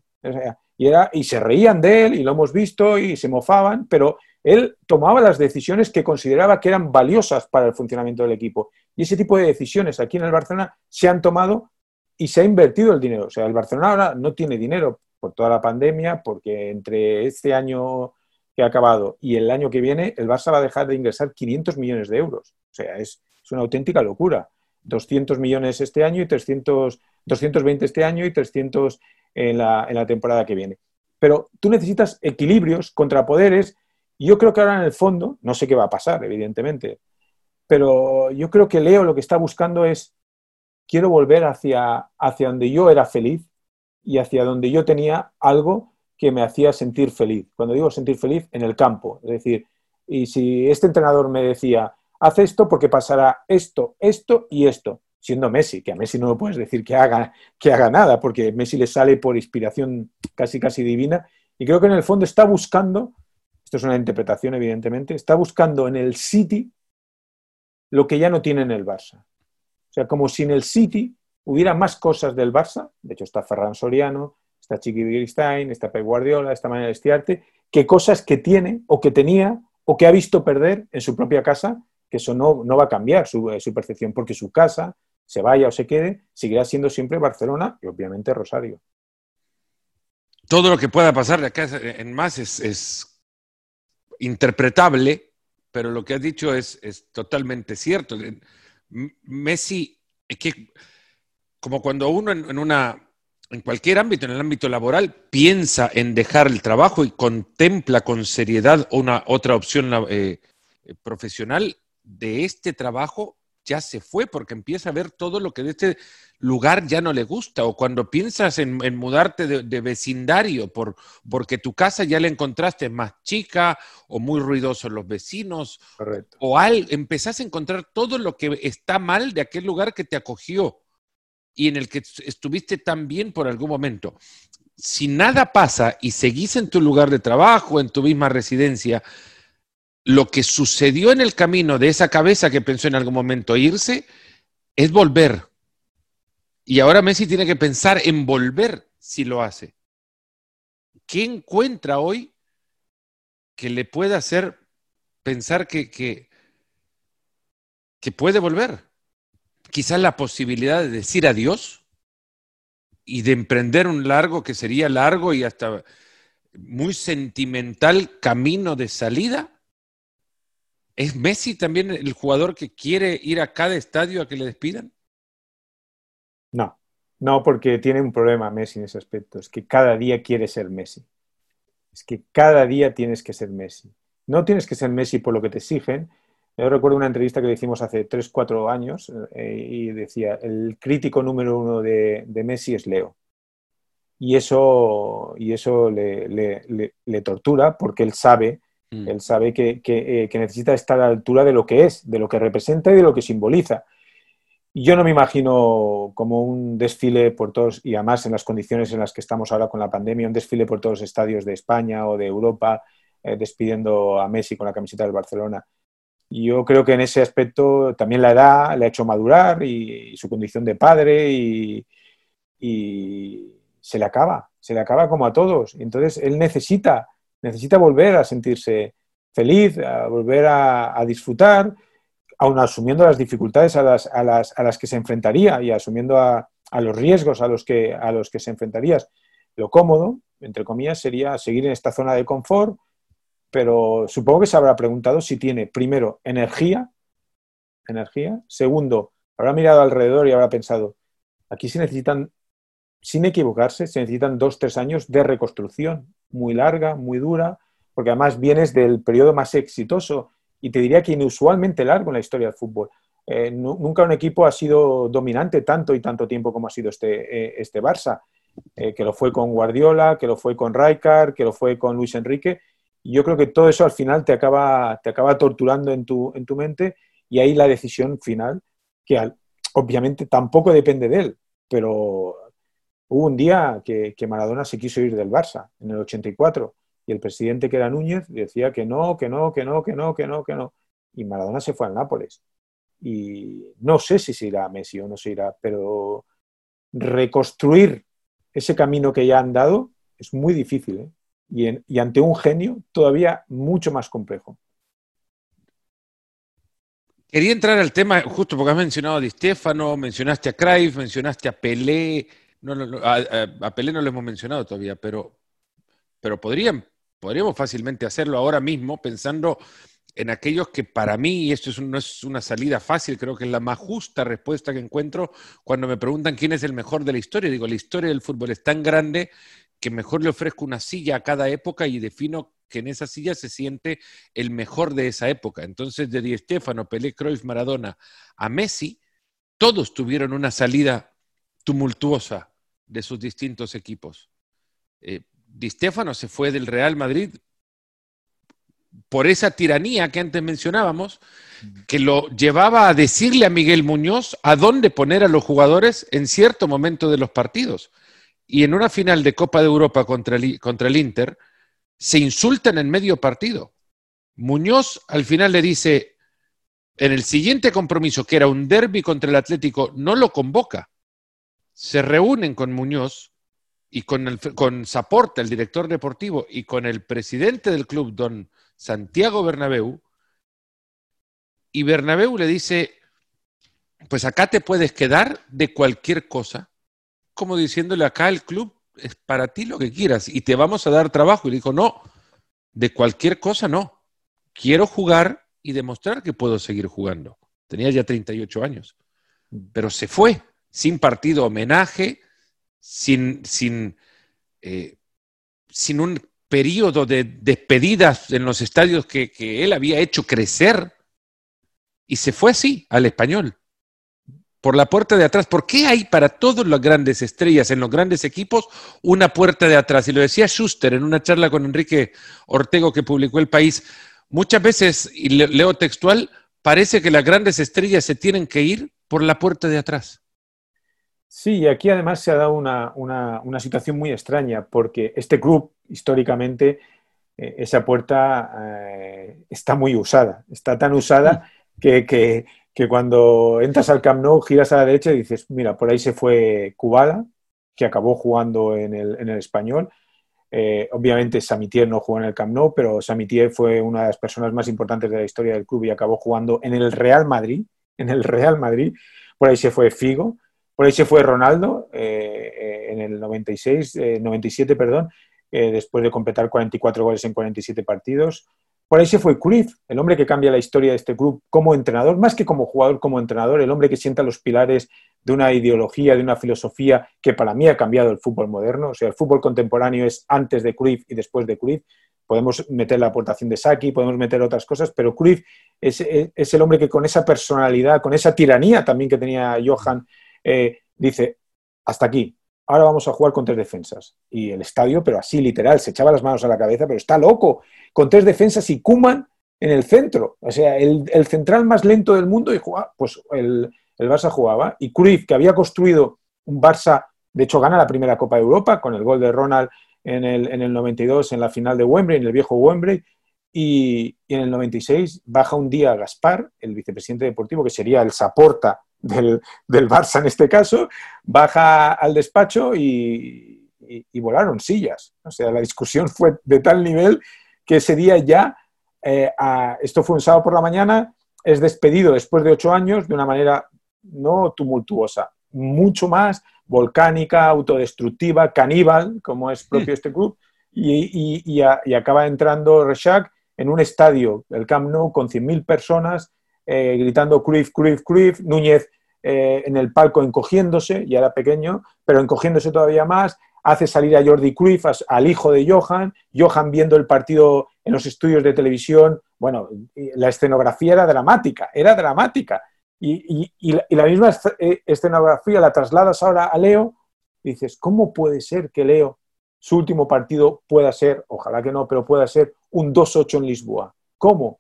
y, era, y se reían de él, y lo hemos visto, y se mofaban, pero él tomaba las decisiones que consideraba que eran valiosas para el funcionamiento del equipo. Y ese tipo de decisiones aquí en el Barcelona se han tomado y se ha invertido el dinero. O sea, el Barcelona ahora no tiene dinero por toda la pandemia, porque entre este año que ha acabado y el año que viene, el Barça va a dejar de ingresar 500 millones de euros. O sea, es, una auténtica locura. 200 millones este año y 300, 220 este año y 300 en la, en la temporada que viene. Pero tú necesitas equilibrios, contrapoderes yo creo que ahora en el fondo, no sé qué va a pasar, evidentemente, pero yo creo que Leo lo que está buscando es, quiero volver hacia, hacia donde yo era feliz y hacia donde yo tenía algo que me hacía sentir feliz. Cuando digo sentir feliz, en el campo. Es decir, y si este entrenador me decía, haz esto porque pasará esto, esto y esto, siendo Messi, que a Messi no lo puedes decir que haga, que haga nada, porque Messi le sale por inspiración casi casi divina, y creo que en el fondo está buscando esto es una interpretación evidentemente, está buscando en el City lo que ya no tiene en el Barça. O sea, como si en el City hubiera más cosas del Barça, de hecho está Ferran Soriano, está Chiqui Wittgenstein, está Pep Guardiola, está Manuel Estiarte, que cosas que tiene o que tenía o que ha visto perder en su propia casa, que eso no, no va a cambiar su, eh, su, percepción, porque su casa, se vaya o se quede, seguirá siendo siempre Barcelona y obviamente Rosario. Todo lo que pueda pasar de acá en más es, es interpretable, pero lo que has dicho es, es totalmente cierto. Messi, es que como cuando uno en, una, en cualquier ámbito, en el ámbito laboral, piensa en dejar el trabajo y contempla con seriedad una otra opción eh, profesional, de este trabajo ya se fue porque empieza a ver todo lo que de este lugar ya no le gusta o cuando piensas en, mudarte de, vecindario por, porque tu casa ya la encontraste más chica o muy ruidosos los vecinos o al, empezás a encontrar todo lo que está mal de aquel lugar que te acogió y en el que estuviste tan bien por algún momento. Si nada pasa y seguís en tu lugar de trabajo, en tu misma residencia, lo que sucedió en el camino de esa cabeza que pensó en algún momento irse es volver. Y ahora Messi tiene que pensar en volver si lo hace. ¿Qué encuentra hoy que le pueda hacer pensar que, que, puede volver? Quizás la posibilidad de decir adiós y de emprender un largo que sería largo y hasta muy sentimental camino de salida ¿Es Messi también el jugador que quiere ir a cada estadio a que le despidan? No, no, porque tiene un problema Messi en ese aspecto. Es que cada día quiere ser Messi. Es que cada día tienes que ser Messi. No tienes que ser Messi por lo que te exigen. Yo recuerdo una entrevista que le hicimos hace 3, 4 años eh, y decía, el crítico número uno de, Messi es Leo y eso, y eso le, tortura porque él sabe, mm. él sabe que, eh, que, necesita estar a la altura de lo que es, de lo que representa y de lo que simboliza. Yo no me imagino como un desfile por todos, y además en las condiciones en las que estamos ahora con la pandemia, un desfile por todos los estadios de España o de Europa, eh, despidiendo a Messi con la camiseta del Barcelona. Yo creo que en ese aspecto también la edad le ha hecho madurar y, su condición de padre y se le acaba, se le acaba como a todos. Entonces él necesita, necesita volver a sentirse feliz, a volver a, disfrutar, aun asumiendo las dificultades a las, a las, a las que se enfrentaría y asumiendo a, los riesgos a los, que, a los que se enfrentaría. Lo cómodo, entre comillas, sería seguir en esta zona de confort, pero supongo que se habrá preguntado si tiene, primero, energía, energía, segundo, habrá mirado alrededor y habrá pensado, aquí se necesitan sin equivocarse, se necesitan dos, tres años de reconstrucción, muy larga, muy dura, porque además vienes del periodo más exitoso y te diría que inusualmente largo en la historia del fútbol. Eh, nunca un equipo ha sido dominante tanto y tanto tiempo como ha sido este, eh, este Barça, eh, que lo fue con Guardiola, que lo fue con Rijkaard, que lo fue con Luis Enrique. Yo creo que todo eso al final te acaba, te acaba torturando en tu, en tu mente y ahí la decisión final, que obviamente tampoco depende de él, pero Hubo un día que, Maradona se quiso ir del Barça, en el 84, y el presidente que era Núñez decía que no, que no, que no, que no, que no, que no. Y Maradona se fue al Nápoles. Y no sé si se irá a Messi o no se irá, pero reconstruir ese camino que ya han dado es muy difícil. ¿eh? Y, ante un genio todavía mucho más complejo. Quería entrar al tema, justo porque has mencionado a Di Stefano, mencionaste a Cruyff, mencionaste a Pelé, no, a, Pelé no lo hemos mencionado todavía, pero, pero podríamos fácilmente hacerlo ahora mismo pensando en aquellos que para mí, y esto no es una salida fácil, creo que es la más justa respuesta que encuentro cuando me preguntan quién es el mejor de la historia. Digo, la historia del fútbol es tan grande que mejor le ofrezco una silla a cada época y defino que en esa silla se siente el mejor de esa época. Entonces, de Di Stefano, Pelé, Cruyff, Maradona a Messi, todos tuvieron una salida tumultuosa, de sus distintos equipos. Eh, Di Stefano se fue del Real Madrid por esa tiranía que antes mencionábamos, que lo llevaba a decirle a Miguel Muñoz a dónde poner a los jugadores en cierto momento de los partidos. Y en una final de Copa de Europa contra el, contra el Inter, se insultan en medio partido. Muñoz al final le dice, en el siguiente compromiso, que era un derby contra el Atlético, no lo convoca se reúnen con Muñoz y con, el, con Zaporta, el director deportivo, y con el presidente del club, don Santiago Bernabéu, y Bernabéu le dice, pues acá te puedes quedar de cualquier cosa, como diciéndole acá el club es para ti lo que quieras y te vamos a dar trabajo. Y le dijo, no, de cualquier cosa no. Quiero jugar y demostrar que puedo seguir jugando. Tenía ya 38 años, pero se fue sin partido homenaje, sin, sin, eh, sin un periodo de despedidas en los estadios que, él había hecho crecer, y se fue así al español, por la puerta de atrás. ¿Por qué hay para todas las grandes estrellas en los grandes equipos una puerta de atrás? Y lo decía Schuster en una charla con Enrique Ortego que publicó El País. Muchas veces, y leo textual, parece que las grandes estrellas se tienen que ir por la puerta de atrás. Sí, y aquí además se ha dado una, situación muy extraña, porque este club, históricamente, eh, esa puerta eh, está muy usada, está tan usada que, cuando entras al Camp Nou, giras a la derecha y dices, mira, por ahí se fue Kubala, que acabó jugando en el, español. Eh, obviamente Samitier no jugó en el Camp Nou, pero Samitier fue una de las personas más importantes de la historia del club y acabó jugando en el Real Madrid, en el Real Madrid. Por ahí se fue Figo, por ahí se fue Ronaldo eh, eh, en el 96, 97, eh, perdón, después de completar 44 goles en 47 partidos. por ahí se fue Cruyff, el hombre que cambia la historia de este club como entrenador, más que como jugador, como entrenador, el hombre que sienta los pilares de una ideología, de una filosofía que para mí ha cambiado el fútbol moderno. O sea, el fútbol contemporáneo es antes de Cruyff y después de Cruyff. Podemos meter la aportación de Saki, podemos meter otras cosas, pero Cruyff es, el hombre que con esa personalidad, con esa tiranía también que tenía Johan, eh, dice, hasta aquí, ahora vamos a jugar con tres defensas. Y el estadio, pero así literal, se echaba las manos a la cabeza, pero está loco, con tres defensas y Kuman en el centro. O sea, el, central más lento del mundo y jugaba, pues el, el, Barça jugaba. Y Cruyff, que había construido un Barça, de hecho gana la primera Copa de Europa con el gol de Ronald en el, en el 92 en la final de Wembley, en el viejo Wembley. Y, y en el 96 baja un día Gaspar, el vicepresidente deportivo, que sería el Saporta del, Barça en este caso, baja al despacho y, volaron sillas. O sea, la discusión fue de tal nivel que ese día ya, eh, esto fue un sábado por la mañana, es despedido después de ocho años de una manera no tumultuosa, mucho más volcánica, autodestructiva, caníbal, como es propio este club, y, acaba entrando Reshak en un estadio, el Camp Nou, con 100.000 personas, eh, gritando Cruyff, Cruyff, Cruyff, Núñez eh, en el palco encogiéndose, ya era pequeño, pero encogiéndose todavía más, hace salir a Jordi Cruyff, al hijo de Johan, Johan viendo el partido en los estudios de televisión, bueno, la escenografía era dramática, era dramática. Y, la, misma eh, escenografía la trasladas ahora a Leo, y dices, ¿cómo puede ser que Leo, su último partido pueda ser, ojalá que no, pero pueda ser un 2-8 en Lisboa? ¿Cómo?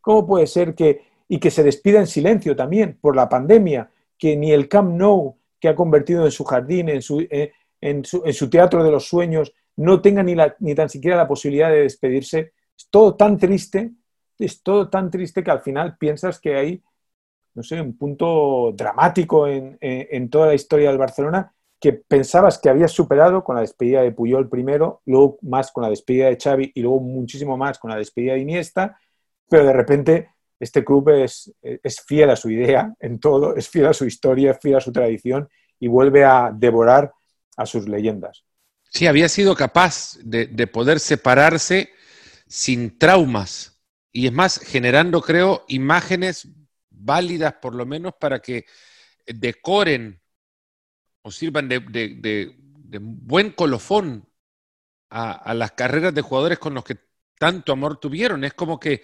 ¿Cómo puede ser que, y que se despida en silencio también por la pandemia, que ni el Camp Nou, que ha convertido en su jardín, en su, eh, en su, teatro de los sueños, no tenga ni, la, ni tan siquiera la posibilidad de despedirse. Es todo tan triste, es todo tan triste que al final piensas que hay, no sé, un punto dramático en, en, toda la historia del Barcelona que pensabas que habías superado con la despedida de Puyol primero, luego más con la despedida de Xavi y luego muchísimo más con la despedida de Iniesta, pero de repente este club es, es, fiel a su idea en todo, es fiel a su historia, es fiel a su tradición y vuelve a devorar a sus leyendas. Sí, había sido capaz de, poder separarse sin traumas y es más, generando, creo, imágenes válidas por lo menos para que decoren o sirvan de, buen colofón a las carreras de jugadores con los que tanto amor tuvieron. Es como que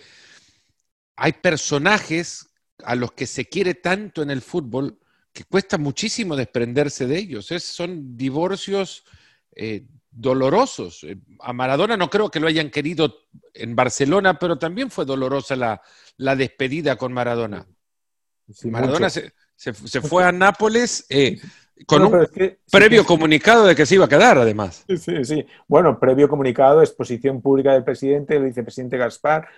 hay personajes a los que se quiere tanto en el fútbol que cuesta muchísimo desprenderse de ellos. son divorcios eh, dolorosos. Eh, a Maradona no creo que lo hayan querido en Barcelona, pero también fue dolorosa la, despedida con Maradona. Maradona se, fue a Nápoles eh, con un previo comunicado de que se iba a quedar, además. Sí, sí. Bueno, previo comunicado, exposición pública del presidente, del vicepresidente Gaspar.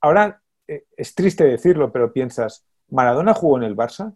Ahora, es triste decirlo, pero piensas, ¿Maradona jugó en el Barça?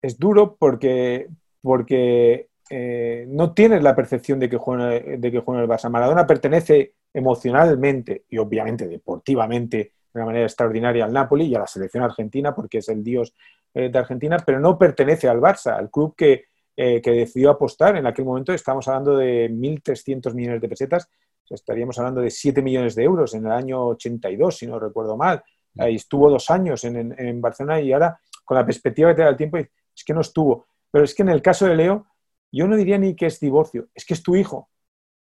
es duro porque, porque eh, no tienes la percepción de que, juega, en el Barça. Maradona pertenece emocionalmente y obviamente deportivamente de una manera extraordinaria al Napoli y a la selección argentina porque es el dios eh, de Argentina, pero no pertenece al Barça, al club que, eh, que decidió apostar. En aquel momento estamos hablando de 1.300 millones de pesetas, estaríamos hablando de 7 millones de euros en el año 82, si no recuerdo mal. Ahí estuvo dos años en, en Barcelona y ahora, con la perspectiva que te da el tiempo, es que no estuvo. Pero es que en el caso de Leo, yo no diría ni que es divorcio, es que es tu hijo,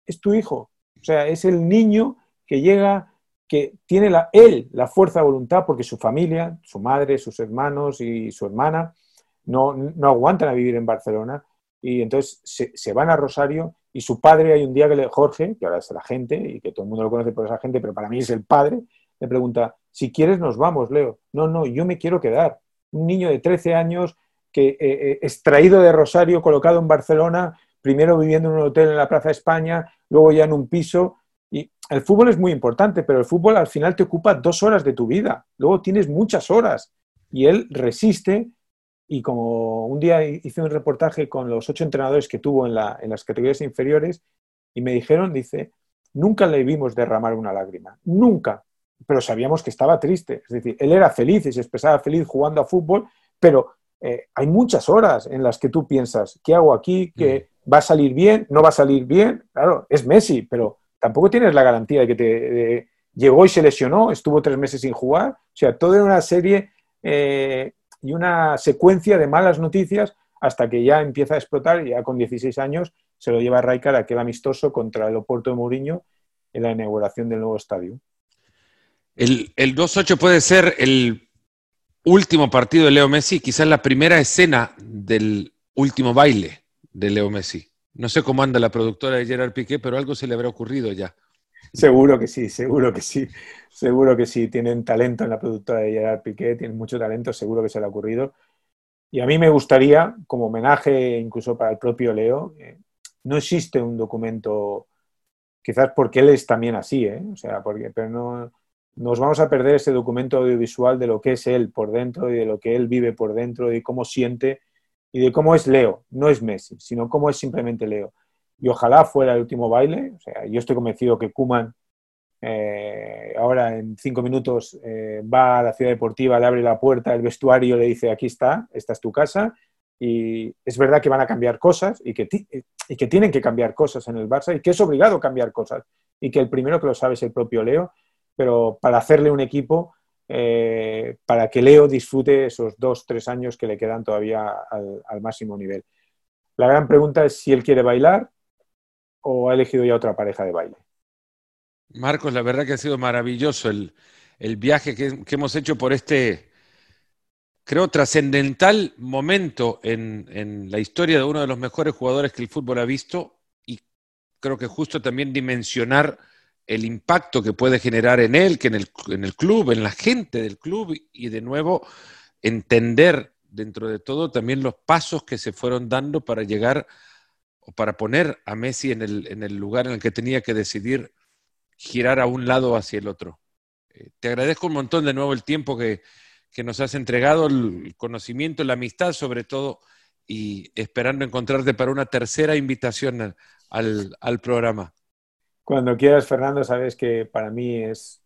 es tu hijo. O sea, es el niño que llega, que tiene la, él la fuerza de voluntad porque su familia, su madre, sus hermanos y su hermana no, no aguantan a vivir en Barcelona y entonces se, van a Rosario y su padre hay un día que le, Jorge, que ahora es la gente y que todo el mundo lo conoce por esa gente, pero para mí es el padre, le pregunta, si quieres nos vamos, Leo. No, no, yo me quiero quedar. Un niño de 13 años que eh, eh, extraído de Rosario, colocado en Barcelona, primero viviendo en un hotel en la Plaza España, luego ya en un piso. Y el fútbol es muy importante, pero el fútbol al final te ocupa dos horas de tu vida, luego tienes muchas horas. Y él resiste y como un día hice un reportaje con los ocho entrenadores que tuvo en, en las categorías inferiores y me dijeron, dice, nunca le vimos derramar una lágrima, nunca, pero sabíamos que estaba triste. Es decir, él era feliz y se expresaba feliz jugando a fútbol, pero eh, hay muchas horas en las que tú piensas, ¿qué hago aquí? ¿Que mm. va a salir bien? ¿No va a salir bien? Claro, es Messi, pero tampoco tienes la garantía de que, te, llegó y se lesionó, estuvo tres meses sin jugar. O sea, toda una serie eh, y una secuencia de malas noticias hasta que ya empieza a explotar y ya con 16 años se lo lleva a Rijkaard aquel amistoso contra el Oporto de Mourinho en la inauguración del nuevo estadio. El, el 2-8 puede ser el último partido de Leo Messi, quizás la primera escena del último baile de Leo Messi. No sé cómo anda la productora de Gerard Piqué, pero algo se le habrá ocurrido ya. Seguro que sí, seguro que sí, seguro que sí. Tienen talento en la productora de Gerard Piqué, tienen mucho talento, seguro que se le ha ocurrido. Y a mí me gustaría, como homenaje incluso para el propio Leo, eh, no existe un documento, quizás porque él es también así, ¿eh? o sea, porque, pero no, nos vamos a perder ese documento audiovisual de lo que es él por dentro y de lo que él vive por dentro y cómo siente y de cómo es Leo, no es Messi, sino cómo es simplemente Leo. Y ojalá fuera el último baile, o sea, yo estoy convencido que Kuman eh, ahora en cinco minutos eh, va a la ciudad deportiva, le abre la puerta, el vestuario le dice, aquí está, esta es tu casa, y es verdad que van a cambiar cosas y que, y que tienen que cambiar cosas en el Barça y que es obligado cambiar cosas y que el primero que lo sabe es el propio Leo, pero para hacerle un equipo eh, para que Leo disfrute esos dos, tres años que le quedan todavía al, máximo nivel. La gran pregunta es si él quiere bailar o ha elegido ya otra pareja de baile. Marcos, la verdad que ha sido maravilloso el, viaje que, hemos hecho por este, creo, trascendental momento en, en, la historia de uno de los mejores jugadores que el fútbol ha visto y creo que justo también dimensionar el impacto que puede generar en él, que en el, en el club, en la gente del club y de nuevo entender dentro de todo también los pasos que se fueron dando para llegar o para poner a Messi en el, en el lugar en el que tenía que decidir girar a un lado hacia el otro. Eh, te agradezco un montón de nuevo el tiempo que, que nos has entregado, el conocimiento, la amistad sobre todo, y esperando encontrarte para una tercera invitación al, al programa. Cuando quieras, Fernando, sabes que para mí es,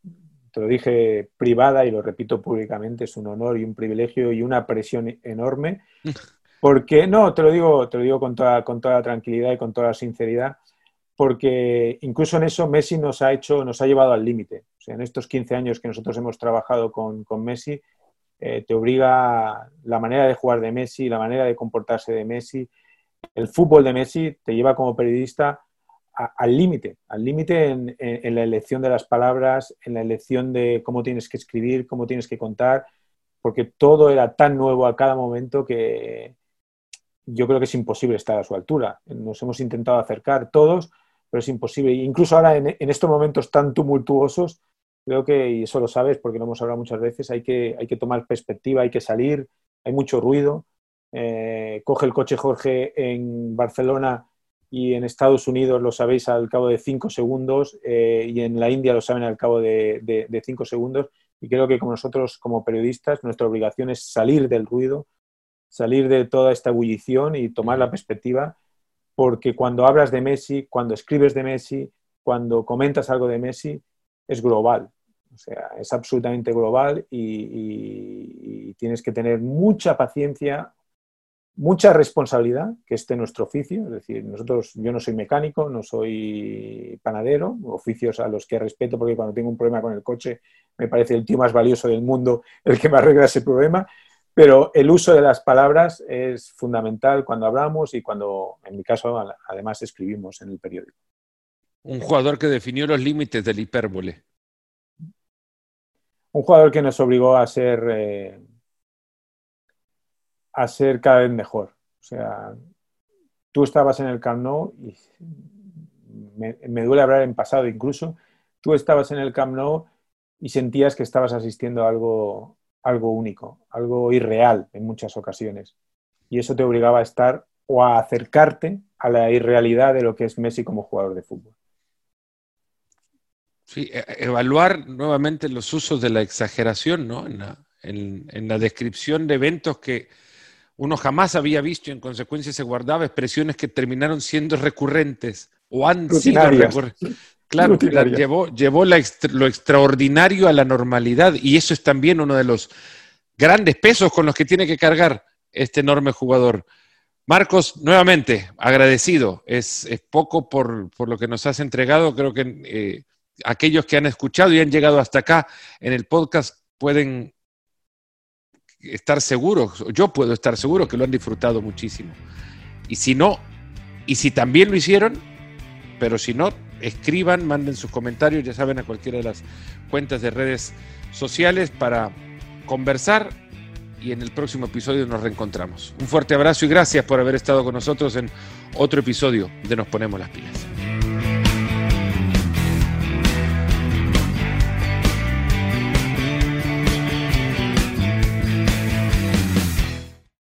te lo dije privada y lo repito públicamente, es un honor y un privilegio y una presión enorme. Porque, no, te lo digo, te lo digo con toda, con toda tranquilidad y con toda sinceridad, porque incluso en eso Messi nos ha hecho, nos ha llevado al límite. O sea, en estos 15 años que nosotros hemos trabajado con, con Messi, eh, te obliga la manera de jugar de Messi, la manera de comportarse de Messi, el fútbol de Messi te lleva como periodista al límite, al límite en, la elección de las palabras, en la elección de cómo tienes que escribir, cómo tienes que contar, porque todo era tan nuevo a cada momento que yo creo que es imposible estar a su altura. Nos hemos intentado acercar todos, pero es imposible. Incluso ahora en, estos momentos tan tumultuosos, creo que, y eso lo sabes porque lo hemos hablado muchas veces, hay que, hay que tomar perspectiva, hay que salir, hay mucho ruido. Eh, coge el coche Jorge en Barcelona y en Estados Unidos lo sabéis al cabo de cinco segundos eh, y en la India lo saben al cabo de, cinco segundos. Y creo que como nosotros, como periodistas, nuestra obligación es salir del ruido, salir de toda esta ebullición y tomar la perspectiva, porque cuando hablas de Messi, cuando escribes de Messi, cuando comentas algo de Messi, es global. O sea, es absolutamente global y tienes que tener mucha paciencia, mucha responsabilidad, que esté nuestro oficio, es decir, nosotros, yo no soy mecánico, no soy panadero, oficios a los que respeto porque cuando tengo un problema con el coche me parece el tío más valioso del mundo el que me arregla ese problema, pero el uso de las palabras es fundamental cuando hablamos y cuando, en mi caso, además escribimos en el periódico. Un jugador que definió los límites del hipérbole. Un jugador que nos obligó a ser eh, a ser cada vez mejor. O sea, tú estabas en el Camp Nou y me, duele hablar en pasado incluso, tú estabas en el Camp Nou y sentías que estabas asistiendo a algo, algo único, algo irreal en muchas ocasiones. Y eso te obligaba a estar o a acercarte a la irrealidad de lo que es Messi como jugador de fútbol. Sí, e, evaluar nuevamente los usos de la exageración, ¿no? en la descripción de eventos que, uno jamás había visto y en consecuencia se guardaba expresiones que terminaron siendo recurrentes o han sido recurrentes. Claro, llevó, llevó lo extraordinario a la normalidad y eso es también uno de los grandes pesos con los que tiene que cargar este enorme jugador. Marcos, nuevamente, agradecido. Es, poco por, lo que nos has entregado. Creo que eh, aquellos que han escuchado y han llegado hasta acá en el podcast pueden estar seguros, yo puedo estar seguro que lo han disfrutado muchísimo. Y si no, y si también lo hicieron, pero si no, escriban, manden sus comentarios, ya saben, a cualquiera de las cuentas de redes sociales para conversar y en el próximo episodio nos reencontramos. Un fuerte abrazo y gracias por haber estado con nosotros en otro episodio de Nos Ponemos las Pilas.